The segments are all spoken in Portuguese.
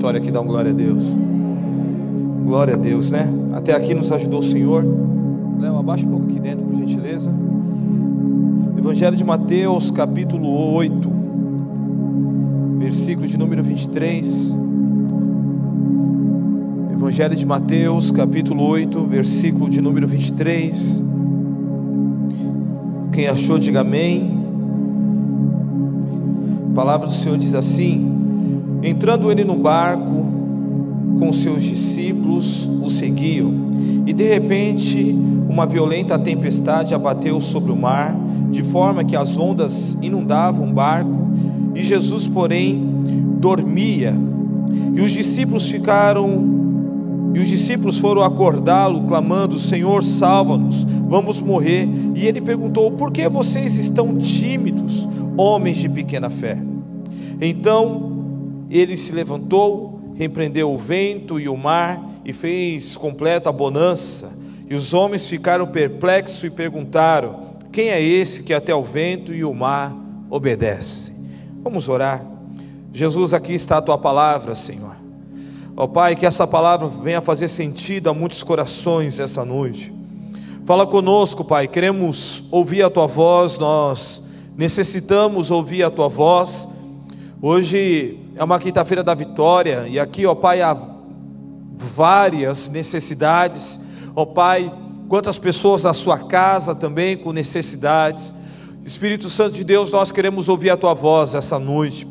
vitória aqui? Dá uma glória a Deus. Glória a Deus, né? Até aqui nos ajudou o Senhor. Léo, abaixa um pouco aqui dentro, por gentileza. Evangelho de Mateus, capítulo 8, versículo de número 23. Evangelho de Mateus, capítulo 8, versículo de número 23. Quem achou, diga amém. A palavra do Senhor diz assim: Entrando ele no barco, com seus discípulos o seguiam, e de repente uma violenta tempestade abateu sobre o mar, de forma que as ondas inundavam o barco, e Jesus, porém, dormia. E os discípulos ficaram e os discípulos foram acordá-lo, clamando: Senhor, salva-nos, vamos morrer. E ele perguntou: Por que vocês estão tímidos, homens de pequena fé? Então ele se levantou, repreendeu o vento e o mar e fez completa bonança. E os homens ficaram perplexos e perguntaram: Quem é esse que até o vento e o mar obedece? Vamos orar. Jesus, aqui está a tua palavra, Senhor. Ó Pai, que essa palavra venha fazer sentido a muitos corações essa noite. Fala conosco, Pai, queremos ouvir a tua voz, nós necessitamos ouvir a tua voz. Hoje é uma quinta-feira da vitória e aqui, ó Pai, há várias necessidades. Ó Pai, quantas pessoas na sua casa também com necessidades. Espírito Santo de Deus, nós queremos ouvir a tua voz essa noite.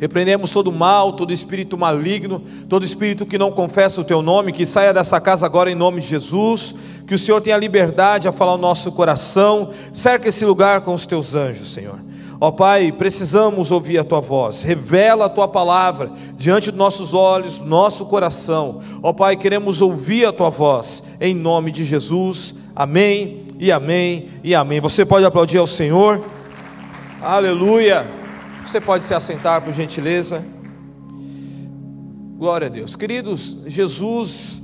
Repreendemos todo mal, todo espírito maligno, todo espírito que não confessa o teu nome, que saia dessa casa agora em nome de Jesus. Que o Senhor tenha liberdade a falar o nosso coração. Cerca esse lugar com os teus anjos, Senhor. Ó Pai, precisamos ouvir a tua voz. Revela a tua palavra diante dos nossos olhos, nosso coração. Ó Pai, queremos ouvir a tua voz em nome de Jesus. Amém. E amém. E amém. Você pode aplaudir ao Senhor. Aleluia. Você pode se assentar, por gentileza. Glória a Deus. Queridos, Jesus,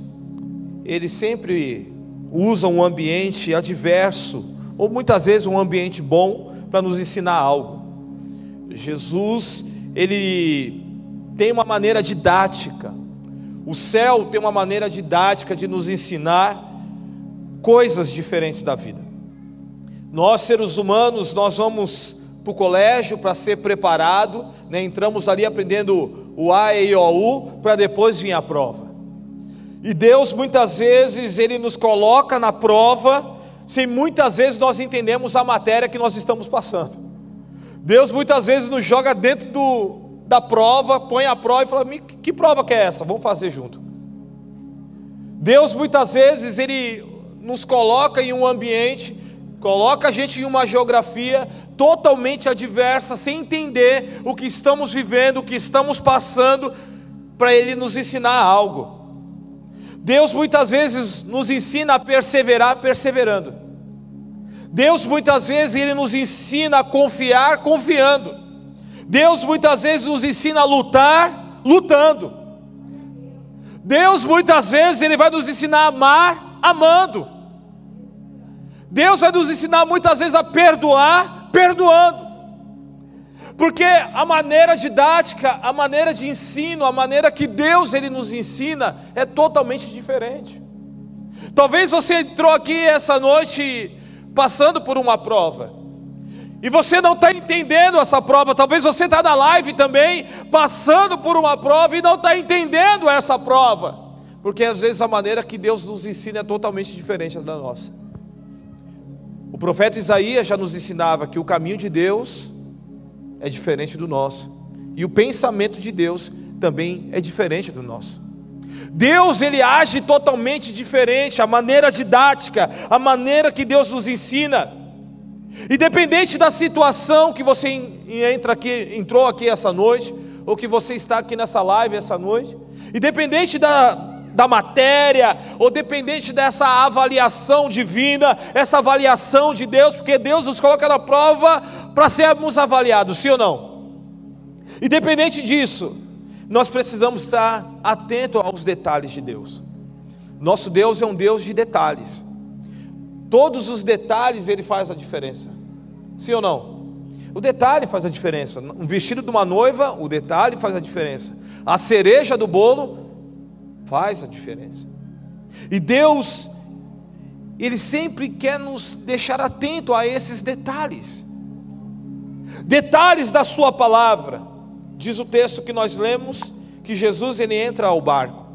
ele sempre usa um ambiente adverso, ou muitas vezes um ambiente bom, para nos ensinar algo. Jesus, ele tem uma maneira didática. O céu tem uma maneira didática de nos ensinar coisas diferentes da vida. Nós, seres humanos, nós vamos para o colégio para ser preparado, né? entramos ali aprendendo o A, E, O, U, para depois vir a prova. E Deus muitas vezes Ele nos coloca na prova, sem muitas vezes nós entendemos a matéria que nós estamos passando. Deus muitas vezes nos joga dentro do, da prova, põe a prova e fala: que prova que é essa? Vamos fazer junto. Deus muitas vezes Ele nos coloca em um ambiente Coloca a gente em uma geografia totalmente adversa, sem entender o que estamos vivendo, o que estamos passando, para Ele nos ensinar algo. Deus muitas vezes nos ensina a perseverar perseverando. Deus muitas vezes Ele nos ensina a confiar confiando. Deus muitas vezes nos ensina a lutar lutando. Deus muitas vezes Ele vai nos ensinar a amar amando. Deus vai nos ensinar muitas vezes a perdoar, perdoando. Porque a maneira didática, a maneira de ensino, a maneira que Deus ele nos ensina é totalmente diferente. Talvez você entrou aqui essa noite passando por uma prova. E você não está entendendo essa prova. Talvez você está na live também, passando por uma prova e não está entendendo essa prova. Porque às vezes a maneira que Deus nos ensina é totalmente diferente da nossa. O profeta Isaías já nos ensinava que o caminho de Deus é diferente do nosso, e o pensamento de Deus também é diferente do nosso. Deus ele age totalmente diferente, a maneira didática, a maneira que Deus nos ensina. Independente da situação que você entra aqui, entrou aqui essa noite, ou que você está aqui nessa live essa noite, independente da, da matéria, ou dependente dessa avaliação divina, essa avaliação de Deus, porque Deus nos coloca na prova para sermos avaliados, sim ou não? Independente disso, nós precisamos estar atentos aos detalhes de Deus. Nosso Deus é um Deus de detalhes. Todos os detalhes ele faz a diferença. Sim ou não? O detalhe faz a diferença. Um vestido de uma noiva, o detalhe faz a diferença. A cereja do bolo faz a diferença. E Deus, Ele sempre quer nos deixar atento a esses detalhes. Detalhes da Sua palavra. Diz o texto que nós lemos que Jesus ele entra ao barco.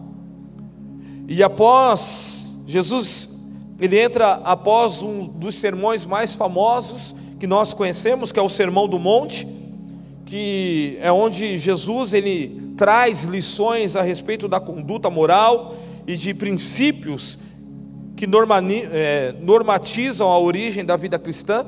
E após Jesus ele entra após um dos sermões mais famosos que nós conhecemos, que é o Sermão do Monte, que é onde Jesus ele traz lições a respeito da conduta moral e de princípios que é, normatizam a origem da vida cristã.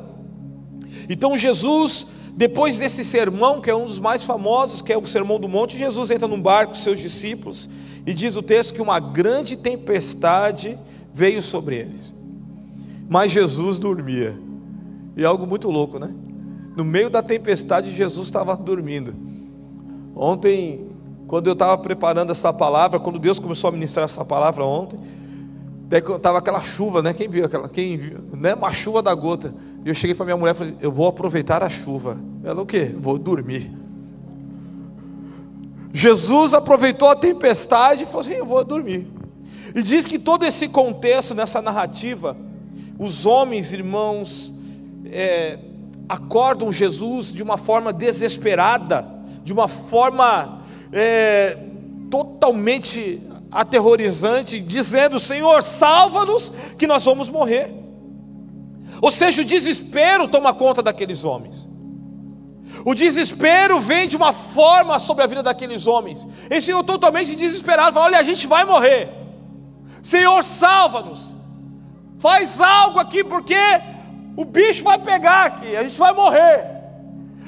Então Jesus, depois desse sermão, que é um dos mais famosos, que é o Sermão do Monte, Jesus entra num barco com seus discípulos e diz o texto que uma grande tempestade veio sobre eles. Mas Jesus dormia. E é algo muito louco, né? No meio da tempestade, Jesus estava dormindo. Ontem, quando eu estava preparando essa palavra, quando Deus começou a ministrar essa palavra ontem, estava aquela chuva, né? Quem viu aquela? Quem viu? Né? Uma chuva da gota. E eu cheguei para minha mulher e falei: Eu vou aproveitar a chuva. Ela, o quê? Vou dormir. Jesus aproveitou a tempestade e falou assim: Eu vou dormir. E diz que todo esse contexto, nessa narrativa, os homens, irmãos, é, acordam Jesus de uma forma desesperada, de uma forma é, totalmente aterrorizante, dizendo: Senhor, salva-nos, que nós vamos morrer. Ou seja, o desespero toma conta daqueles homens. O desespero vem de uma forma sobre a vida daqueles homens. Eles ficam totalmente desesperados. Falam, Olha, a gente vai morrer. Senhor, salva-nos. Faz algo aqui, porque o bicho vai pegar aqui, a gente vai morrer.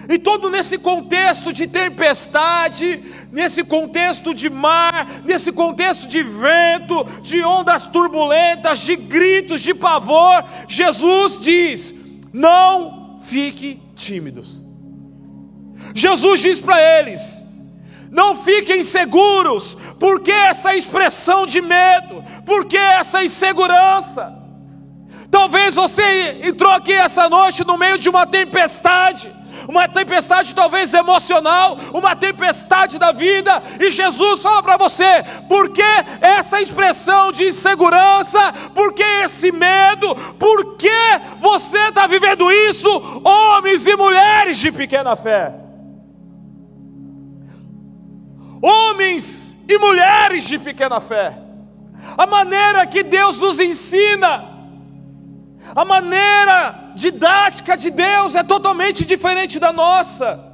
E todo nesse contexto de tempestade, nesse contexto de mar, nesse contexto de vento, de ondas turbulentas, de gritos, de pavor, Jesus diz: não fique tímidos. Jesus diz para eles: não fiquem seguros, porque essa expressão de medo, porque essa insegurança. Talvez você entrou aqui essa noite no meio de uma tempestade, uma tempestade talvez emocional, uma tempestade da vida, e Jesus fala para você: por que essa expressão de insegurança, por que esse medo, por que você está vivendo isso, homens e mulheres de pequena fé? Homens e mulheres de pequena fé, a maneira que Deus nos ensina, a maneira didática de Deus é totalmente diferente da nossa.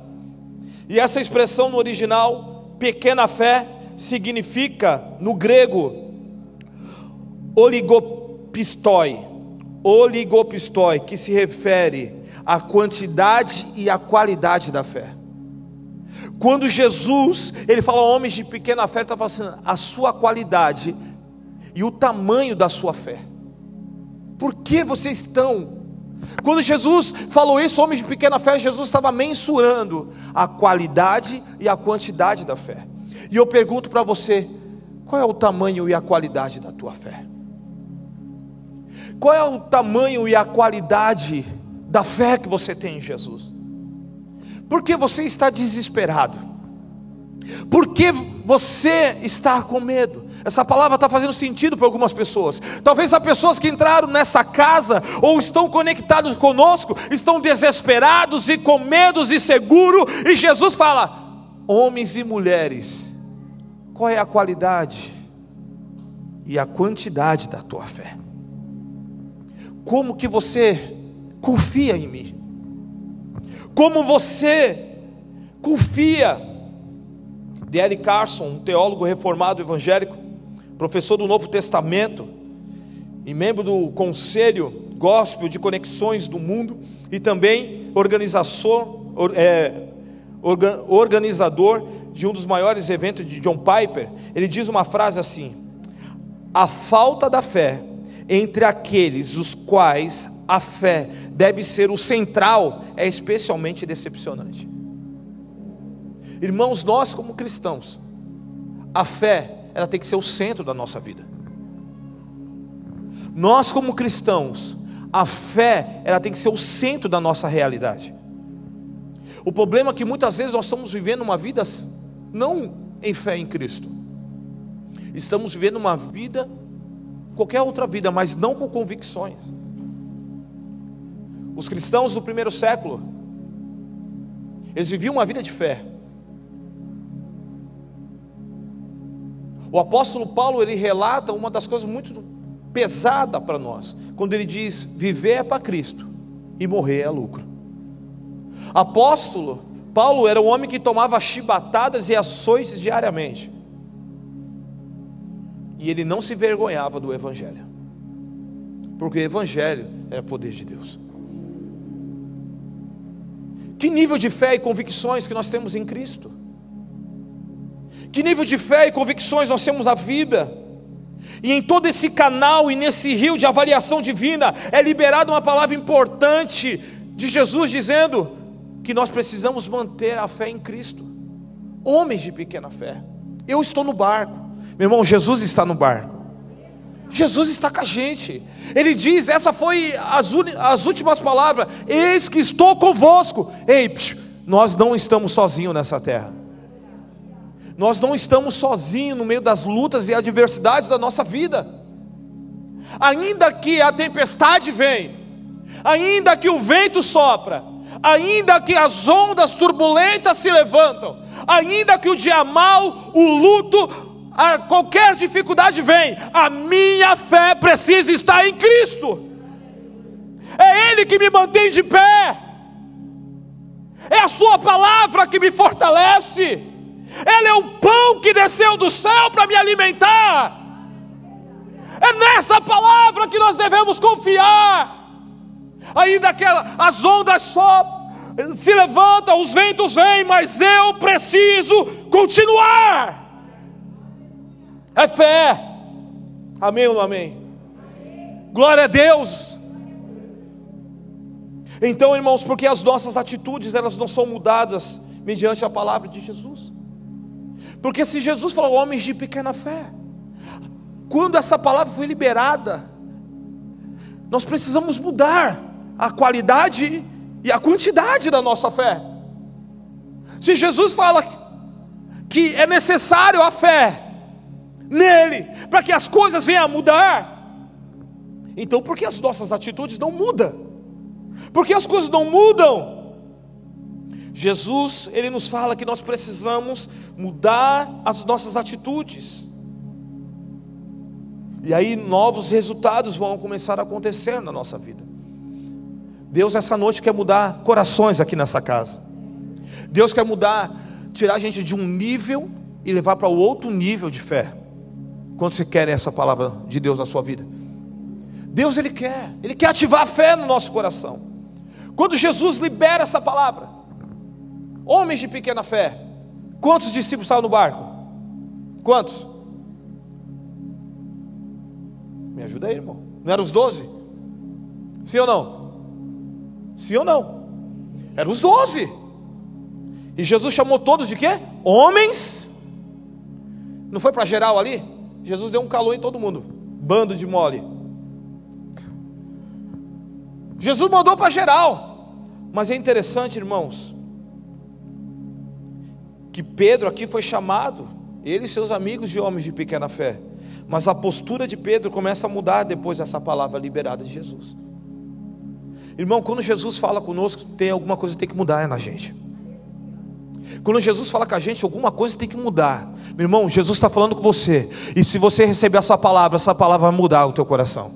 E essa expressão no original, pequena fé, significa no grego oligopistoi, oligopistoi, que se refere à quantidade e à qualidade da fé. Quando Jesus, ele fala homens de pequena fé, ele está falando assim, a sua qualidade e o tamanho da sua fé. Por que vocês estão? Quando Jesus falou isso, homens de pequena fé, Jesus estava mensurando a qualidade e a quantidade da fé. E eu pergunto para você: qual é o tamanho e a qualidade da tua fé? Qual é o tamanho e a qualidade da fé que você tem em Jesus? Por que você está desesperado? Por que você está com medo? Essa palavra está fazendo sentido para algumas pessoas. Talvez há pessoas que entraram nessa casa ou estão conectados conosco, estão desesperados e com medos e seguro, e Jesus fala: homens e mulheres, qual é a qualidade e a quantidade da tua fé? Como que você confia em mim? Como você confia? D.L. Carson, um teólogo reformado evangélico, professor do Novo Testamento e membro do Conselho Gospel de Conexões do Mundo e também é, organizador de um dos maiores eventos de John Piper, ele diz uma frase assim: A falta da fé entre aqueles os quais a fé deve ser o central é especialmente decepcionante. Irmãos, nós como cristãos, a fé ela tem que ser o centro da nossa vida. Nós, como cristãos, a fé, ela tem que ser o centro da nossa realidade. O problema é que muitas vezes nós estamos vivendo uma vida não em fé em Cristo. Estamos vivendo uma vida, qualquer outra vida, mas não com convicções. Os cristãos do primeiro século, eles viviam uma vida de fé. O apóstolo Paulo ele relata uma das coisas muito pesada para nós, quando ele diz: viver é para Cristo e morrer é lucro. Apóstolo Paulo era um homem que tomava chibatadas e açoites diariamente. E ele não se vergonhava do Evangelho, porque o Evangelho era poder de Deus. Que nível de fé e convicções que nós temos em Cristo? Que nível de fé e convicções nós temos na vida? E em todo esse canal e nesse rio de avaliação divina é liberada uma palavra importante de Jesus dizendo que nós precisamos manter a fé em Cristo. Homens de pequena fé. Eu estou no barco. Meu irmão, Jesus está no barco. Jesus está com a gente. Ele diz: essa foi as, as últimas palavras. Eis que estou convosco. Ei, nós não estamos sozinhos nessa terra. Nós não estamos sozinhos no meio das lutas e adversidades da nossa vida. Ainda que a tempestade vem, ainda que o vento sopra, ainda que as ondas turbulentas se levantam, ainda que o dia mal, o luto, a qualquer dificuldade vem, a minha fé precisa estar em Cristo. É Ele que me mantém de pé. É a Sua palavra que me fortalece. Ele é o pão que desceu do céu para me alimentar. É nessa palavra que nós devemos confiar. Ainda que as ondas só se levantam, os ventos vêm, mas eu preciso continuar. É fé. Amém ou não amém? Glória a Deus. Então, irmãos, porque as nossas atitudes elas não são mudadas mediante a palavra de Jesus. Porque se Jesus falou homens de pequena fé, quando essa palavra foi liberada, nós precisamos mudar a qualidade e a quantidade da nossa fé. Se Jesus fala que é necessário a fé nele para que as coisas venham a mudar, então por que as nossas atitudes não mudam? Por que as coisas não mudam? Jesus, ele nos fala que nós precisamos mudar as nossas atitudes. E aí novos resultados vão começar a acontecer na nossa vida. Deus essa noite quer mudar corações aqui nessa casa. Deus quer mudar, tirar a gente de um nível e levar para o outro nível de fé. Quando você quer essa palavra de Deus na sua vida? Deus ele quer, ele quer ativar a fé no nosso coração. Quando Jesus libera essa palavra, Homens de pequena fé. Quantos discípulos estavam no barco? Quantos? Me ajuda aí, irmão. Não eram os doze? Sim ou não? Sim ou não? Eram os doze. E Jesus chamou todos de quê? Homens. Não foi para geral ali? Jesus deu um calor em todo mundo. Bando de mole. Jesus mandou para geral. Mas é interessante, irmãos, que Pedro aqui foi chamado, ele e seus amigos de homens de pequena fé. Mas a postura de Pedro começa a mudar depois dessa palavra liberada de Jesus. Irmão, quando Jesus fala conosco, tem alguma coisa que tem que mudar na gente. Quando Jesus fala com a gente, alguma coisa tem que mudar. Meu irmão, Jesus está falando com você. E se você receber essa palavra, essa palavra vai mudar o teu coração.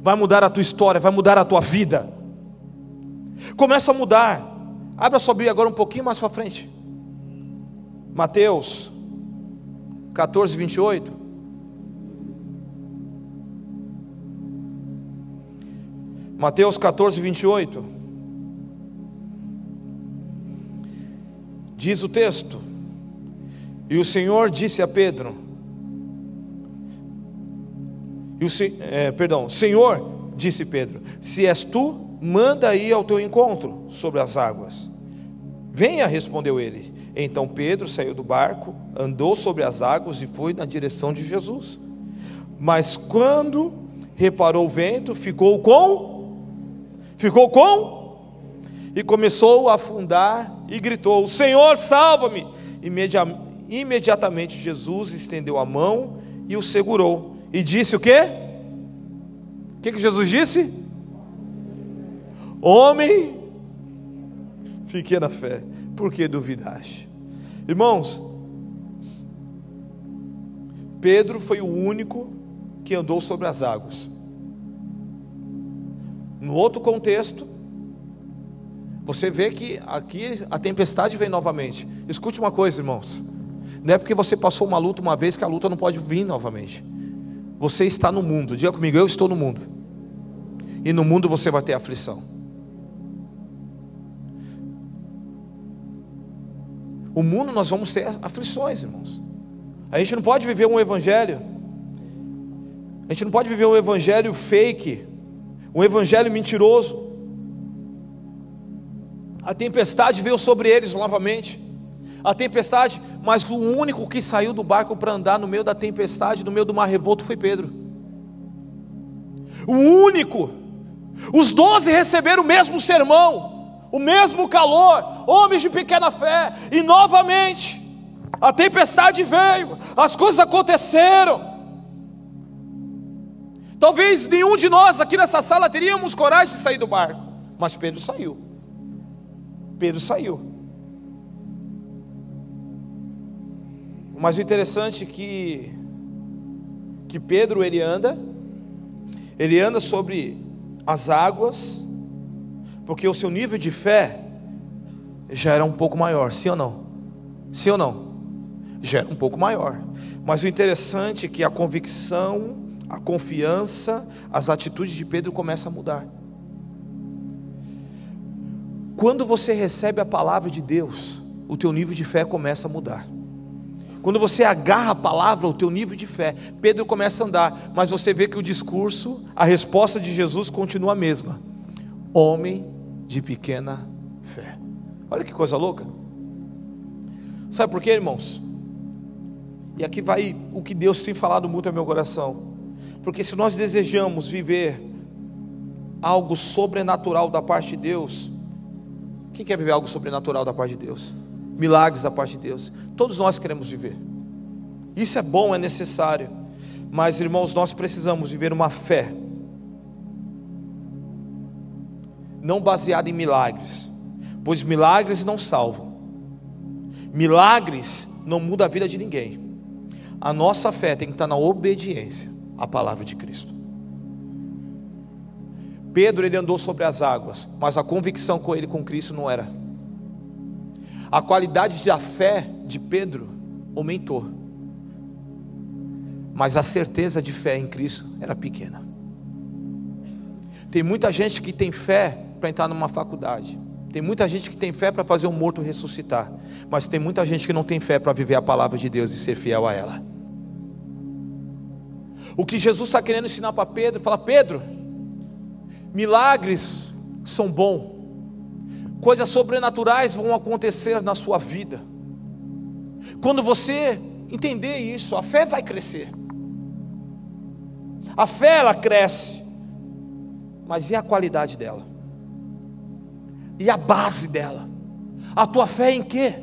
Vai mudar a tua história, vai mudar a tua vida. Começa a mudar. Abra sua Bíblia agora um pouquinho mais para frente. Mateus 14, 28. Mateus 14, 28. Diz o texto: E o Senhor disse a Pedro: e o, é, perdão, Senhor, disse Pedro: Se és tu, manda ir ao teu encontro sobre as águas. Venha, respondeu ele. Então Pedro saiu do barco, andou sobre as águas e foi na direção de Jesus. Mas quando reparou o vento, ficou com ficou com e começou a afundar e gritou: Senhor, salva-me! Imedi imediatamente Jesus estendeu a mão e o segurou. E disse o quê? O que, que Jesus disse? Homem, fique na fé, por que duvidaste? Irmãos, Pedro foi o único que andou sobre as águas. No outro contexto, você vê que aqui a tempestade vem novamente. Escute uma coisa, irmãos. Não é porque você passou uma luta uma vez que a luta não pode vir novamente. Você está no mundo. Diga comigo, eu estou no mundo. E no mundo você vai ter aflição. O mundo nós vamos ter aflições, irmãos. A gente não pode viver um evangelho. A gente não pode viver um evangelho fake, um evangelho mentiroso. A tempestade veio sobre eles novamente. A tempestade, mas o único que saiu do barco para andar no meio da tempestade, no meio do mar revolto, foi Pedro. O único. Os doze receberam o mesmo sermão, o mesmo calor, homens de pequena fé, e novamente a tempestade veio, as coisas aconteceram. Talvez nenhum de nós aqui nessa sala teríamos coragem de sair do barco, mas Pedro saiu. Pedro saiu. Mas o interessante é que que Pedro ele anda, ele anda sobre as águas, porque o seu nível de fé já era um pouco maior, sim ou não? Sim ou não? já era um pouco maior. Mas o interessante é que a convicção, a confiança, as atitudes de Pedro começam a mudar. Quando você recebe a palavra de Deus, o teu nível de fé começa a mudar. Quando você agarra a palavra, o teu nível de fé, Pedro começa a andar, mas você vê que o discurso, a resposta de Jesus continua a mesma. Homem de pequena fé. Olha que coisa louca. Sabe por quê, irmãos? E aqui vai o que Deus tem falado muito ao meu coração. Porque se nós desejamos viver algo sobrenatural da parte de Deus, quem quer viver algo sobrenatural da parte de Deus? Milagres da parte de Deus. Todos nós queremos viver. Isso é bom, é necessário. Mas, irmãos, nós precisamos viver uma fé não baseada em milagres, pois milagres não salvam. Milagres não mudam a vida de ninguém. A nossa fé tem que estar na obediência à palavra de Cristo. Pedro ele andou sobre as águas, mas a convicção com ele com Cristo não era. A qualidade da fé de Pedro aumentou, mas a certeza de fé em Cristo era pequena. Tem muita gente que tem fé para entrar numa faculdade, tem muita gente que tem fé para fazer um morto ressuscitar, mas tem muita gente que não tem fé para viver a palavra de Deus e ser fiel a ela. O que Jesus está querendo ensinar para Pedro, fala: Pedro, milagres são bons, coisas sobrenaturais vão acontecer na sua vida. Quando você entender isso, a fé vai crescer. A fé ela cresce, mas e a qualidade dela? E a base dela? A tua fé em quê?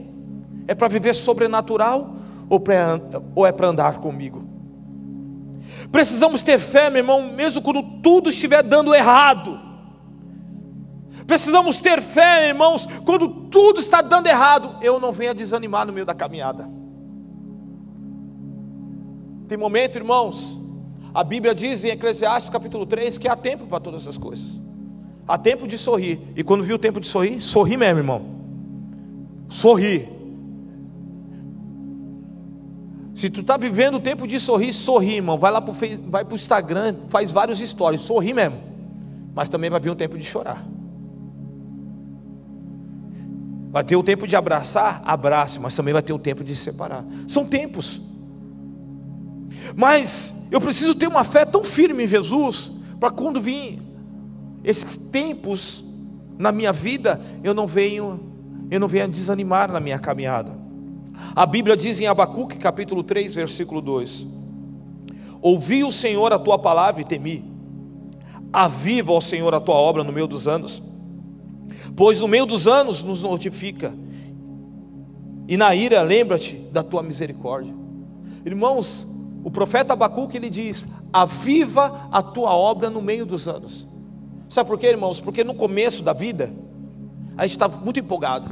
É para viver sobrenatural ou, ou é para andar comigo? Precisamos ter fé, meu irmão, mesmo quando tudo estiver dando errado. Precisamos ter fé, irmãos, quando tudo está dando errado. Eu não venha desanimar no meio da caminhada. Tem momento, irmãos, a Bíblia diz em Eclesiastes capítulo 3 que há tempo para todas essas coisas. Há tempo de sorrir. E quando viu o tempo de sorrir, sorri mesmo, irmão. Sorri. Se tu está vivendo o tempo de sorrir, sorri, irmão. Vai lá para vai o Instagram, faz vários stories, sorri mesmo. Mas também vai vir um tempo de chorar. Vai ter o tempo de abraçar, abrace, mas também vai ter o tempo de se separar. São tempos. Mas eu preciso ter uma fé tão firme em Jesus, para quando vir esses tempos na minha vida, eu não venho, eu não venho desanimar na minha caminhada. A Bíblia diz em Abacuque, capítulo 3, versículo 2: Ouvi o Senhor a tua palavra e temi. Aviva, ó Senhor, a tua obra no meio dos anos, pois no meio dos anos nos notifica E na ira, lembra-te da tua misericórdia. Irmãos, o profeta Abacuque ele diz: Aviva a tua obra no meio dos anos. Sabe por quê, irmãos? Porque no começo da vida, a gente está muito empolgado.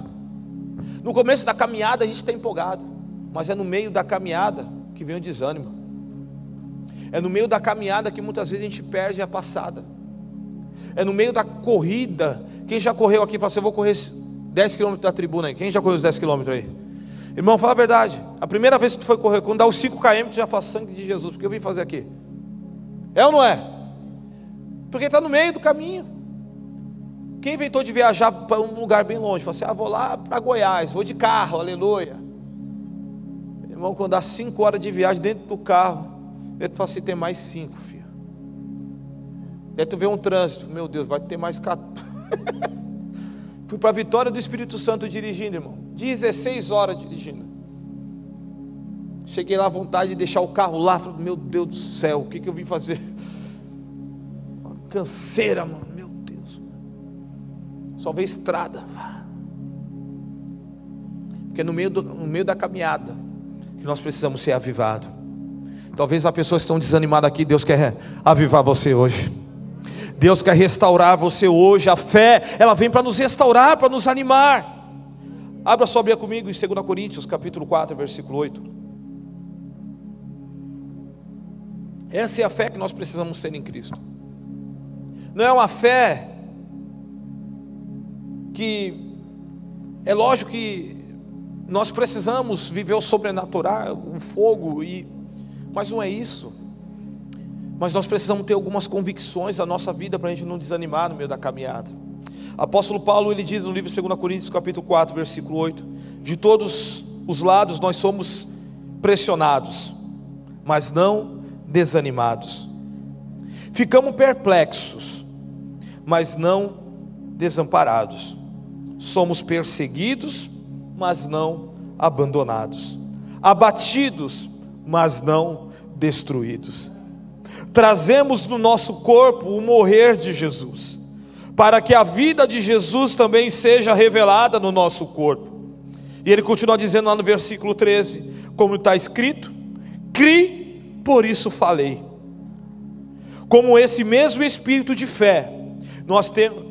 No começo da caminhada, a gente está empolgado. Mas é no meio da caminhada que vem o desânimo. É no meio da caminhada que muitas vezes a gente perde a passada. É no meio da corrida. Quem já correu aqui, fala assim: Eu vou correr 10 quilômetros da tribuna aí. Quem já correu os 10 quilômetros aí? Irmão, fala a verdade. A primeira vez que tu foi correr, quando dá os 5 km, tu já faz sangue de Jesus. Porque eu vim fazer aqui. É ou não é? Porque está no meio do caminho. Quem inventou de viajar para um lugar bem longe? Falou assim: ah, vou lá para Goiás, vou de carro, aleluia. Irmão, quando dá 5 horas de viagem dentro do carro, ele fala assim: tem mais 5, filho. Aí tu vê um trânsito, meu Deus, vai ter mais 14. Fui para a Vitória do Espírito Santo dirigindo, irmão. 16 horas dirigindo. Cheguei lá à vontade de deixar o carro lá. Falei, meu Deus do céu, o que, que eu vim fazer? Canseira, mano. Meu Deus. Só vê estrada. Porque no meio, do, no meio da caminhada que nós precisamos ser avivados. Talvez as pessoas estão desanimadas aqui. Deus quer avivar você hoje. Deus quer restaurar você hoje. A fé, ela vem para nos restaurar, para nos animar. Abra sua Bíblia comigo em 2 Coríntios, capítulo 4, versículo 8. Essa é a fé que nós precisamos ter em Cristo. Não é uma fé que é lógico que nós precisamos viver o sobrenatural, o fogo e mas não é isso. Mas nós precisamos ter algumas convicções da nossa vida para a gente não desanimar no meio da caminhada. Apóstolo Paulo ele diz no livro de 2 Coríntios capítulo 4, versículo 8: De todos os lados nós somos pressionados, mas não desanimados. Ficamos perplexos, mas não desamparados. Somos perseguidos, mas não abandonados. Abatidos, mas não destruídos. Trazemos no nosso corpo o morrer de Jesus para que a vida de Jesus também seja revelada no nosso corpo. E ele continua dizendo lá no versículo 13: como está escrito, cri, por isso falei. Como esse mesmo espírito de fé, nós, temos,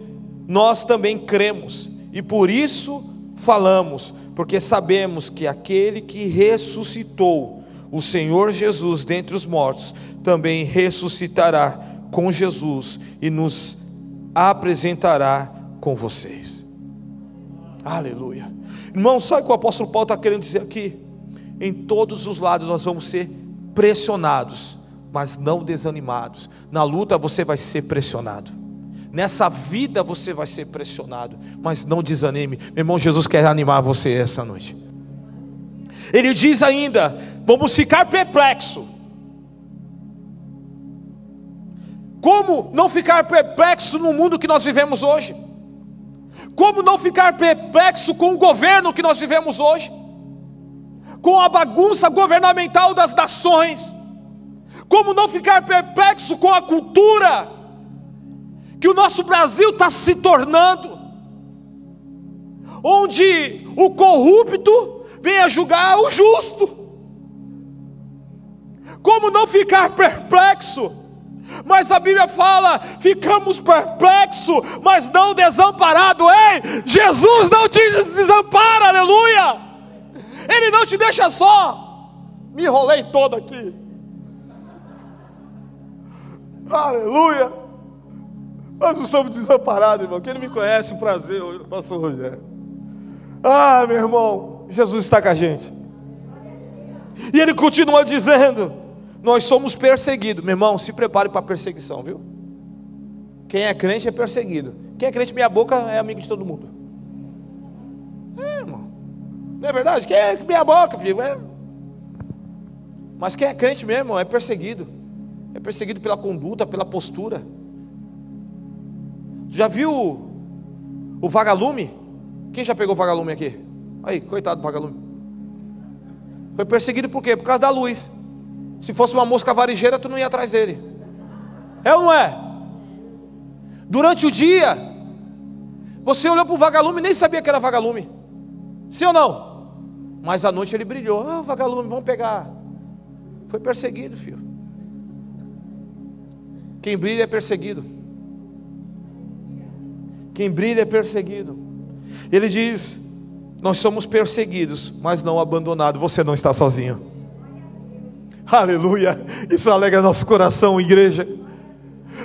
nós também cremos, e por isso falamos, porque sabemos que aquele que ressuscitou o Senhor Jesus dentre os mortos, também ressuscitará com Jesus e nos apresentará com vocês. Aleluia. Irmão, sabe o que o apóstolo Paulo está querendo dizer aqui? Em todos os lados nós vamos ser pressionados, mas não desanimados. Na luta você vai ser pressionado. Nessa vida você vai ser pressionado, mas não desanime. Meu irmão, Jesus quer animar você essa noite. Ele diz ainda: vamos ficar perplexos Como não ficar perplexo no mundo que nós vivemos hoje? Como não ficar perplexo com o governo que nós vivemos hoje? Com a bagunça governamental das nações? Como não ficar perplexo com a cultura que o nosso Brasil está se tornando? Onde o corrupto vem a julgar o justo. Como não ficar perplexo mas a Bíblia fala: ficamos perplexos, mas não desamparados. Ei, Jesus não te desampara, aleluia. Ele não te deixa só. Me enrolei todo aqui. Aleluia. Nós somos desamparados, irmão. Quem não me conhece, prazer, pastor Rogério. Ah, meu irmão, Jesus está com a gente. E ele continua dizendo: nós somos perseguidos. Meu irmão, se prepare para a perseguição, viu? Quem é crente é perseguido. Quem é crente, minha boca é amigo de todo mundo. É, irmão. Não é verdade? Quem é minha boca, filho? É. Mas quem é crente mesmo é perseguido. É perseguido pela conduta, pela postura. Já viu o vagalume? Quem já pegou o vagalume aqui? Aí, coitado do vagalume. Foi perseguido por quê? Por causa da luz. Se fosse uma mosca varejeira, tu não ia atrás dele. É ou não é? Durante o dia, você olhou para o vagalume e nem sabia que era vagalume. Sim ou não? Mas à noite ele brilhou. Ah, vagalume, vamos pegar. Foi perseguido, filho. Quem brilha é perseguido. Quem brilha é perseguido. Ele diz: Nós somos perseguidos, mas não abandonados. Você não está sozinho. Aleluia. Isso alegra nosso coração, igreja.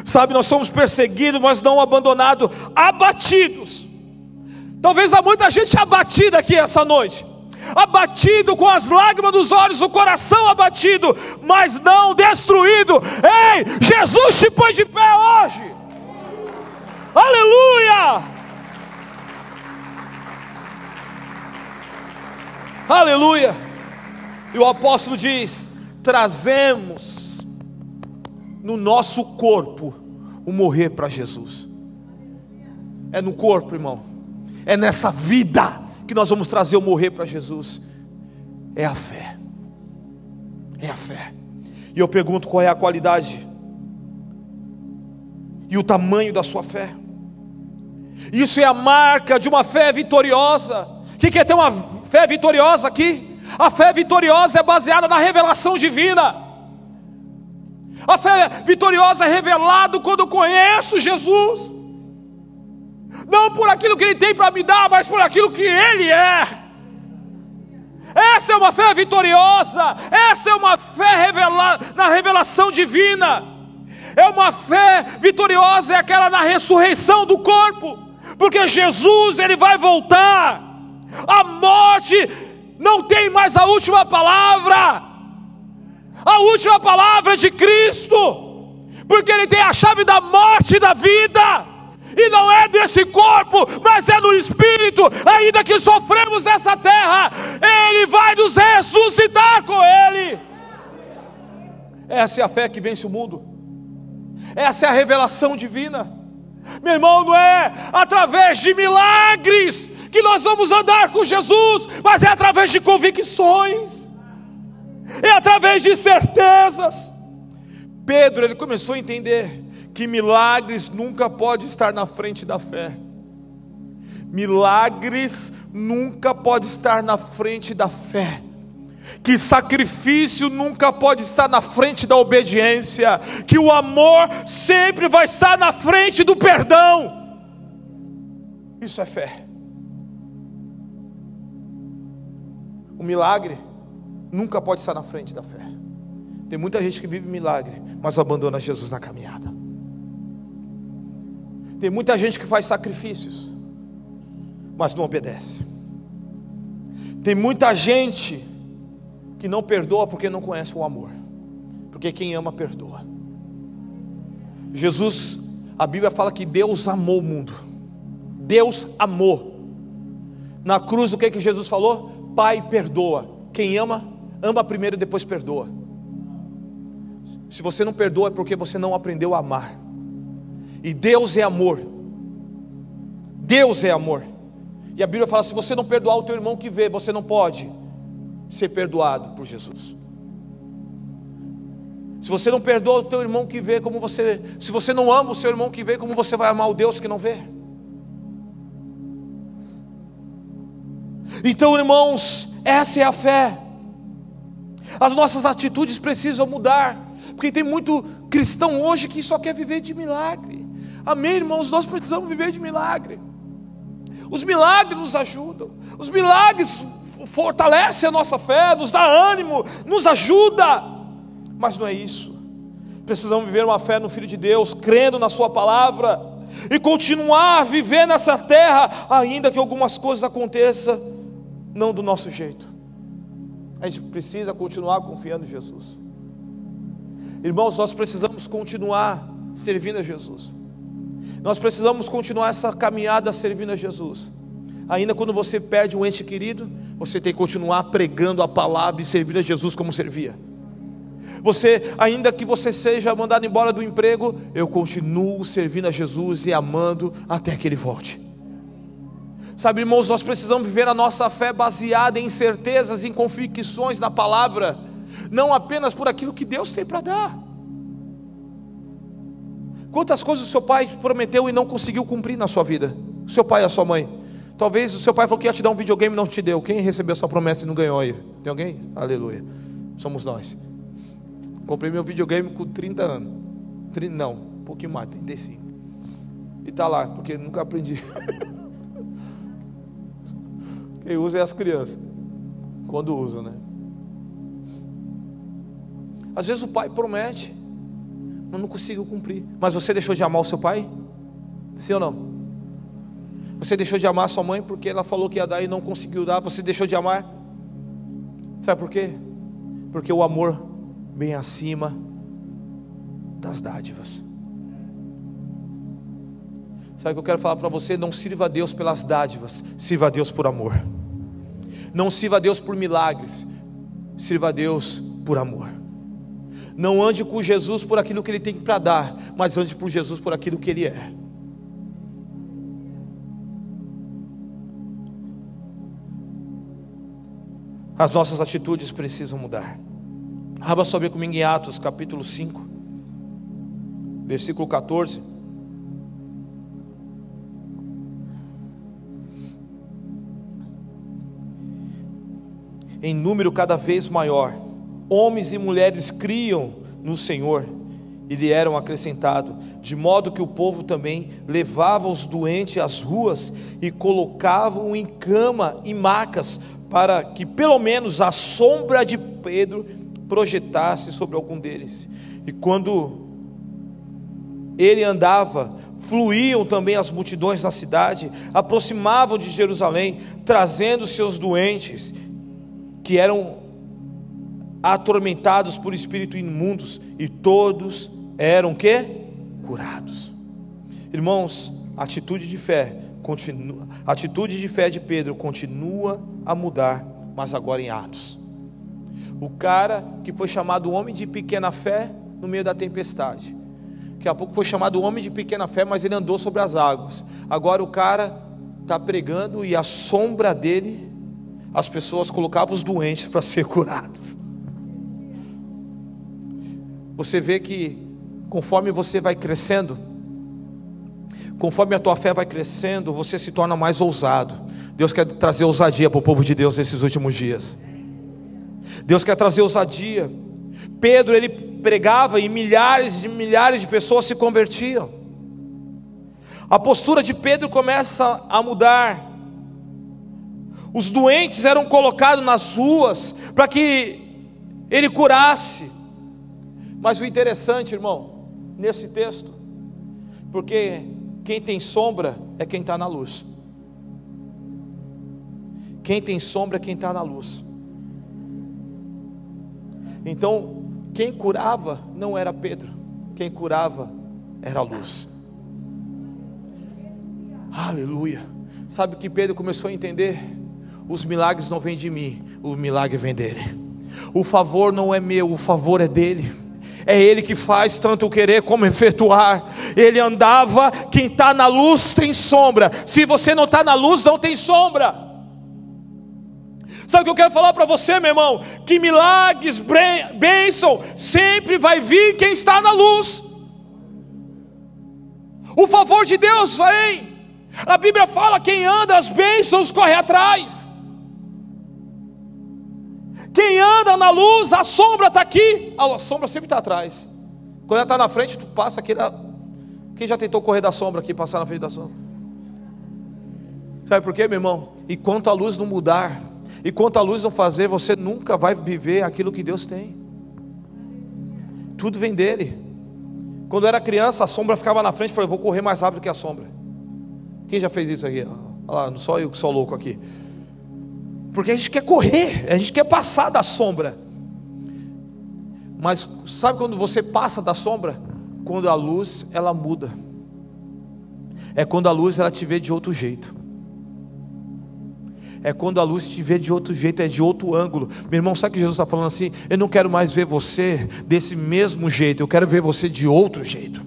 Sabe, nós somos perseguidos, mas não abandonados, abatidos. Talvez há muita gente abatida aqui essa noite abatido com as lágrimas dos olhos, o coração abatido, mas não destruído. Ei, Jesus te põe de pé hoje. Aleluia! Aleluia! E o apóstolo diz: trazemos no nosso corpo o morrer para Jesus. É no corpo, irmão. É nessa vida que nós vamos trazer o morrer para Jesus. É a fé. É a fé. E eu pergunto qual é a qualidade e o tamanho da sua fé. Isso é a marca de uma fé vitoriosa. Quem quer ter uma fé vitoriosa aqui? A fé vitoriosa é baseada na revelação divina. A fé vitoriosa é revelada quando eu conheço Jesus. Não por aquilo que Ele tem para me dar, mas por aquilo que Ele é. Essa é uma fé vitoriosa. Essa é uma fé revelada na revelação divina. É uma fé vitoriosa, é aquela na ressurreição do corpo. Porque Jesus, Ele vai voltar. A morte não tem mais a última palavra. A última palavra é de Cristo, porque Ele tem a chave da morte e da vida, e não é desse corpo, mas é no Espírito, ainda que sofremos nessa terra, Ele vai nos ressuscitar com Ele. Essa é a fé que vence o mundo, essa é a revelação divina. Meu irmão, não é através de milagres que nós vamos andar com Jesus, mas é através de convicções, é através de certezas. Pedro, ele começou a entender que milagres nunca pode estar na frente da fé. Milagres nunca pode estar na frente da fé. Que sacrifício nunca pode estar na frente da obediência, que o amor sempre vai estar na frente do perdão. Isso é fé. O milagre nunca pode estar na frente da fé. Tem muita gente que vive milagre, mas abandona Jesus na caminhada. Tem muita gente que faz sacrifícios, mas não obedece. Tem muita gente que não perdoa porque não conhece o amor. Porque quem ama, perdoa. Jesus, a Bíblia fala que Deus amou o mundo. Deus amou. Na cruz, o que, que Jesus falou? Pai perdoa. Quem ama, ama primeiro e depois perdoa. Se você não perdoa é porque você não aprendeu a amar. E Deus é amor. Deus é amor. E a Bíblia fala: se você não perdoar o teu irmão que vê, você não pode ser perdoado por Jesus. Se você não perdoa o teu irmão que vê, como você, se você não ama o seu irmão que vê, como você vai amar o Deus que não vê? Então, irmãos, essa é a fé. As nossas atitudes precisam mudar, porque tem muito cristão hoje que só quer viver de milagre. Amém, irmãos? Nós precisamos viver de milagre. Os milagres nos ajudam, os milagres fortalecem a nossa fé, nos dá ânimo, nos ajuda, mas não é isso. Precisamos viver uma fé no Filho de Deus, crendo na Sua palavra e continuar a viver nessa terra, ainda que algumas coisas aconteçam não do nosso jeito. A gente precisa continuar confiando em Jesus. Irmãos, nós precisamos continuar servindo a Jesus. Nós precisamos continuar essa caminhada servindo a Jesus. Ainda quando você perde um ente querido, você tem que continuar pregando a palavra e servindo a Jesus como servia. Você, ainda que você seja mandado embora do emprego, eu continuo servindo a Jesus e amando até que ele volte. Sabe, irmãos, nós precisamos viver a nossa fé baseada em certezas, em convicções da palavra, não apenas por aquilo que Deus tem para dar. Quantas coisas o seu pai prometeu e não conseguiu cumprir na sua vida? O seu pai e a sua mãe. Talvez o seu pai falou que ia te dar um videogame e não te deu. Quem recebeu sua promessa e não ganhou aí? Tem alguém? Aleluia. Somos nós. Comprei meu videogame com 30 anos. 30, não, um pouquinho mais, 35. E está lá, porque nunca aprendi. Quem usa é as crianças. Quando usa, né? Às vezes o pai promete, mas não conseguiu cumprir. Mas você deixou de amar o seu pai? Sim ou não? Você deixou de amar sua mãe porque ela falou que ia dar e não conseguiu dar. Você deixou de amar. Sabe por quê? Porque o amor vem acima das dádivas. Sabe o que eu quero falar para você? Não sirva a Deus pelas dádivas, sirva a Deus por amor. Não sirva a Deus por milagres, sirva a Deus por amor. Não ande com Jesus por aquilo que Ele tem para dar, mas ande por Jesus por aquilo que Ele é. As nossas atitudes precisam mudar. Abra sobre comigo em Atos capítulo 5, versículo 14. Em número cada vez maior, homens e mulheres criam no Senhor e lhe eram acrescentados, de modo que o povo também levava os doentes às ruas e colocavam em cama e macas para que pelo menos a sombra de Pedro projetasse sobre algum deles. E quando ele andava, fluíam também as multidões na cidade, aproximavam de Jerusalém, trazendo seus doentes, que eram atormentados por espíritos imundos, e todos eram que? Curados. Irmãos, atitude de fé continua, a atitude de fé de Pedro continua a mudar, mas agora em Atos. O cara que foi chamado homem de pequena fé no meio da tempestade. Daqui a pouco foi chamado homem de pequena fé, mas ele andou sobre as águas. Agora o cara está pregando e a sombra dele, as pessoas colocavam os doentes para ser curados. Você vê que conforme você vai crescendo, Conforme a tua fé vai crescendo, você se torna mais ousado. Deus quer trazer ousadia para o povo de Deus nesses últimos dias. Deus quer trazer ousadia. Pedro ele pregava e milhares e milhares de pessoas se convertiam. A postura de Pedro começa a mudar. Os doentes eram colocados nas ruas para que ele curasse. Mas o interessante, irmão, nesse texto, porque quem tem sombra é quem está na luz. Quem tem sombra é quem está na luz. Então, quem curava não era Pedro, quem curava era a luz. Aleluia. Sabe o que Pedro começou a entender? Os milagres não vêm de mim, o milagre vem dele. O favor não é meu, o favor é dele é Ele que faz tanto o querer como efetuar. Ele andava, quem está na luz tem sombra. Se você não está na luz, não tem sombra. Sabe o que eu quero falar para você, meu irmão? Que milagres, bênção, sempre vai vir quem está na luz. O favor de Deus vem. A Bíblia fala: quem anda as bênçãos corre atrás. Quem anda na luz, a sombra está aqui, a sombra sempre está atrás. Quando ela está na frente, tu passa aquele. Quem já tentou correr da sombra aqui, passar na frente da sombra? Sabe por quê, meu irmão? E quanto a luz não mudar, e quanto a luz não fazer, você nunca vai viver aquilo que Deus tem. Tudo vem dele. Quando eu era criança, a sombra ficava na frente, eu falei, vou correr mais rápido que a sombra. Quem já fez isso aqui? Olha lá, não só eu que sou louco aqui. Porque a gente quer correr, a gente quer passar da sombra. Mas sabe quando você passa da sombra? Quando a luz ela muda. É quando a luz ela te vê de outro jeito. É quando a luz te vê de outro jeito, é de outro ângulo. Meu irmão, sabe que Jesus está falando assim? Eu não quero mais ver você desse mesmo jeito, eu quero ver você de outro jeito.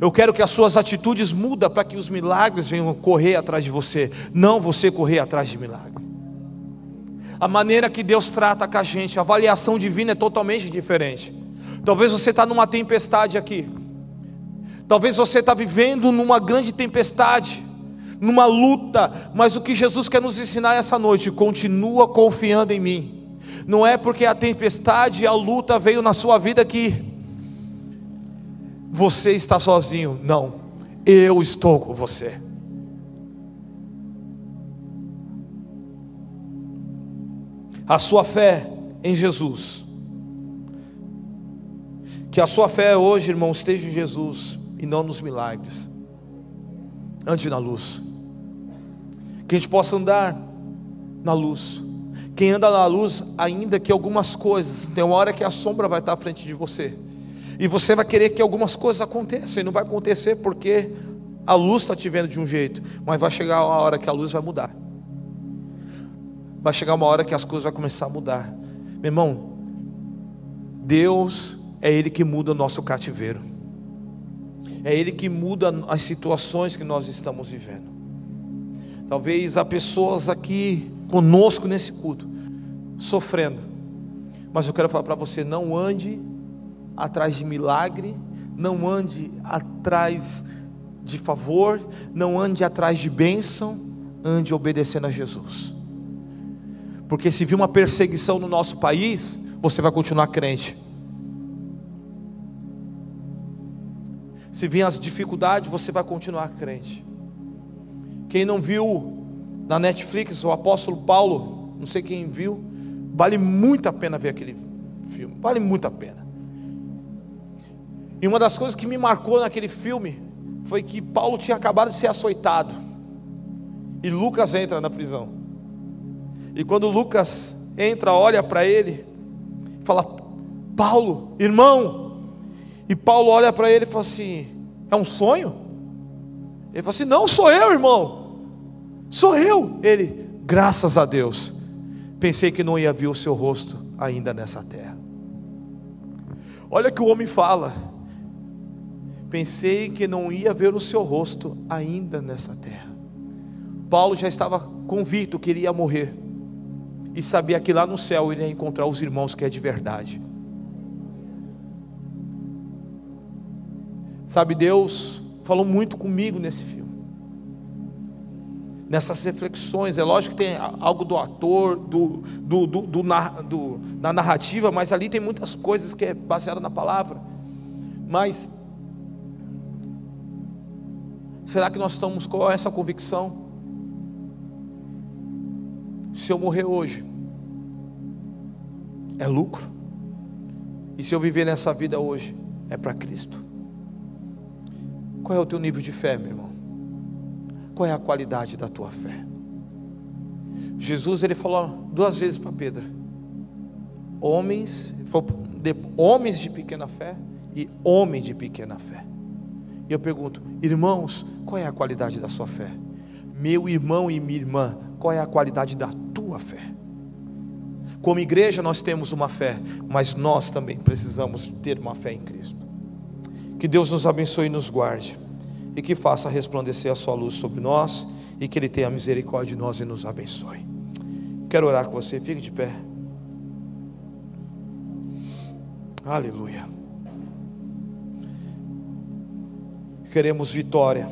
Eu quero que as suas atitudes mudem para que os milagres venham correr atrás de você, não você correr atrás de milagre. A maneira que Deus trata com a gente, a avaliação divina é totalmente diferente. Talvez você está numa tempestade aqui. Talvez você está vivendo numa grande tempestade. numa luta, mas o que Jesus quer nos ensinar essa noite, continua confiando em mim. Não é porque a tempestade e a luta veio na sua vida que você está sozinho. Não, eu estou com você. A sua fé em Jesus. Que a sua fé hoje, irmão, esteja em Jesus e não nos milagres. Ande na luz. Que a gente possa andar na luz. Quem anda na luz, ainda que algumas coisas, tem uma hora que a sombra vai estar à frente de você. E você vai querer que algumas coisas aconteçam, e não vai acontecer porque a luz está te vendo de um jeito, mas vai chegar uma hora que a luz vai mudar. Vai chegar uma hora que as coisas vão começar a mudar. Meu irmão, Deus é Ele que muda o nosso cativeiro, é Ele que muda as situações que nós estamos vivendo. Talvez há pessoas aqui conosco nesse culto, sofrendo, mas eu quero falar para você: não ande atrás de milagre, não ande atrás de favor, não ande atrás de bênção, ande obedecendo a Jesus. Porque se vir uma perseguição no nosso país, você vai continuar crente. Se vir as dificuldades, você vai continuar crente. Quem não viu na Netflix o apóstolo Paulo, não sei quem viu, vale muito a pena ver aquele filme, vale muito a pena. E uma das coisas que me marcou naquele filme foi que Paulo tinha acabado de ser açoitado. E Lucas entra na prisão. E quando Lucas entra, olha para ele, fala: Paulo, irmão. E Paulo olha para ele e fala assim: É um sonho? Ele fala assim: Não sou eu, irmão. Sou eu. Ele, graças a Deus. Pensei que não ia ver o seu rosto ainda nessa terra. Olha que o homem fala. Pensei que não ia ver o seu rosto ainda nessa terra. Paulo já estava convicto que iria morrer. E sabia que lá no céu iria encontrar os irmãos que é de verdade. Sabe, Deus falou muito comigo nesse filme. Nessas reflexões, é lógico que tem algo do ator, do, do, do, do, do da narrativa, mas ali tem muitas coisas que é baseada na palavra. Mas Será que nós estamos com essa convicção? Se eu morrer hoje, é lucro. E se eu viver nessa vida hoje, é para Cristo. Qual é o teu nível de fé, meu irmão? Qual é a qualidade da tua fé? Jesus ele falou duas vezes para Pedro: homens, homens de pequena fé e homem de pequena fé. E eu pergunto, irmãos, qual é a qualidade da sua fé? Meu irmão e minha irmã, qual é a qualidade da tua fé? Como igreja, nós temos uma fé, mas nós também precisamos ter uma fé em Cristo. Que Deus nos abençoe e nos guarde, e que faça resplandecer a sua luz sobre nós, e que Ele tenha misericórdia de nós e nos abençoe. Quero orar com você, fique de pé. Aleluia. Queremos vitória.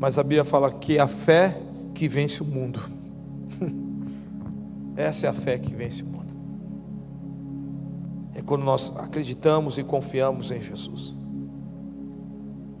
Mas a Bíblia fala que é a fé que vence o mundo. Essa é a fé que vence o mundo. É quando nós acreditamos e confiamos em Jesus.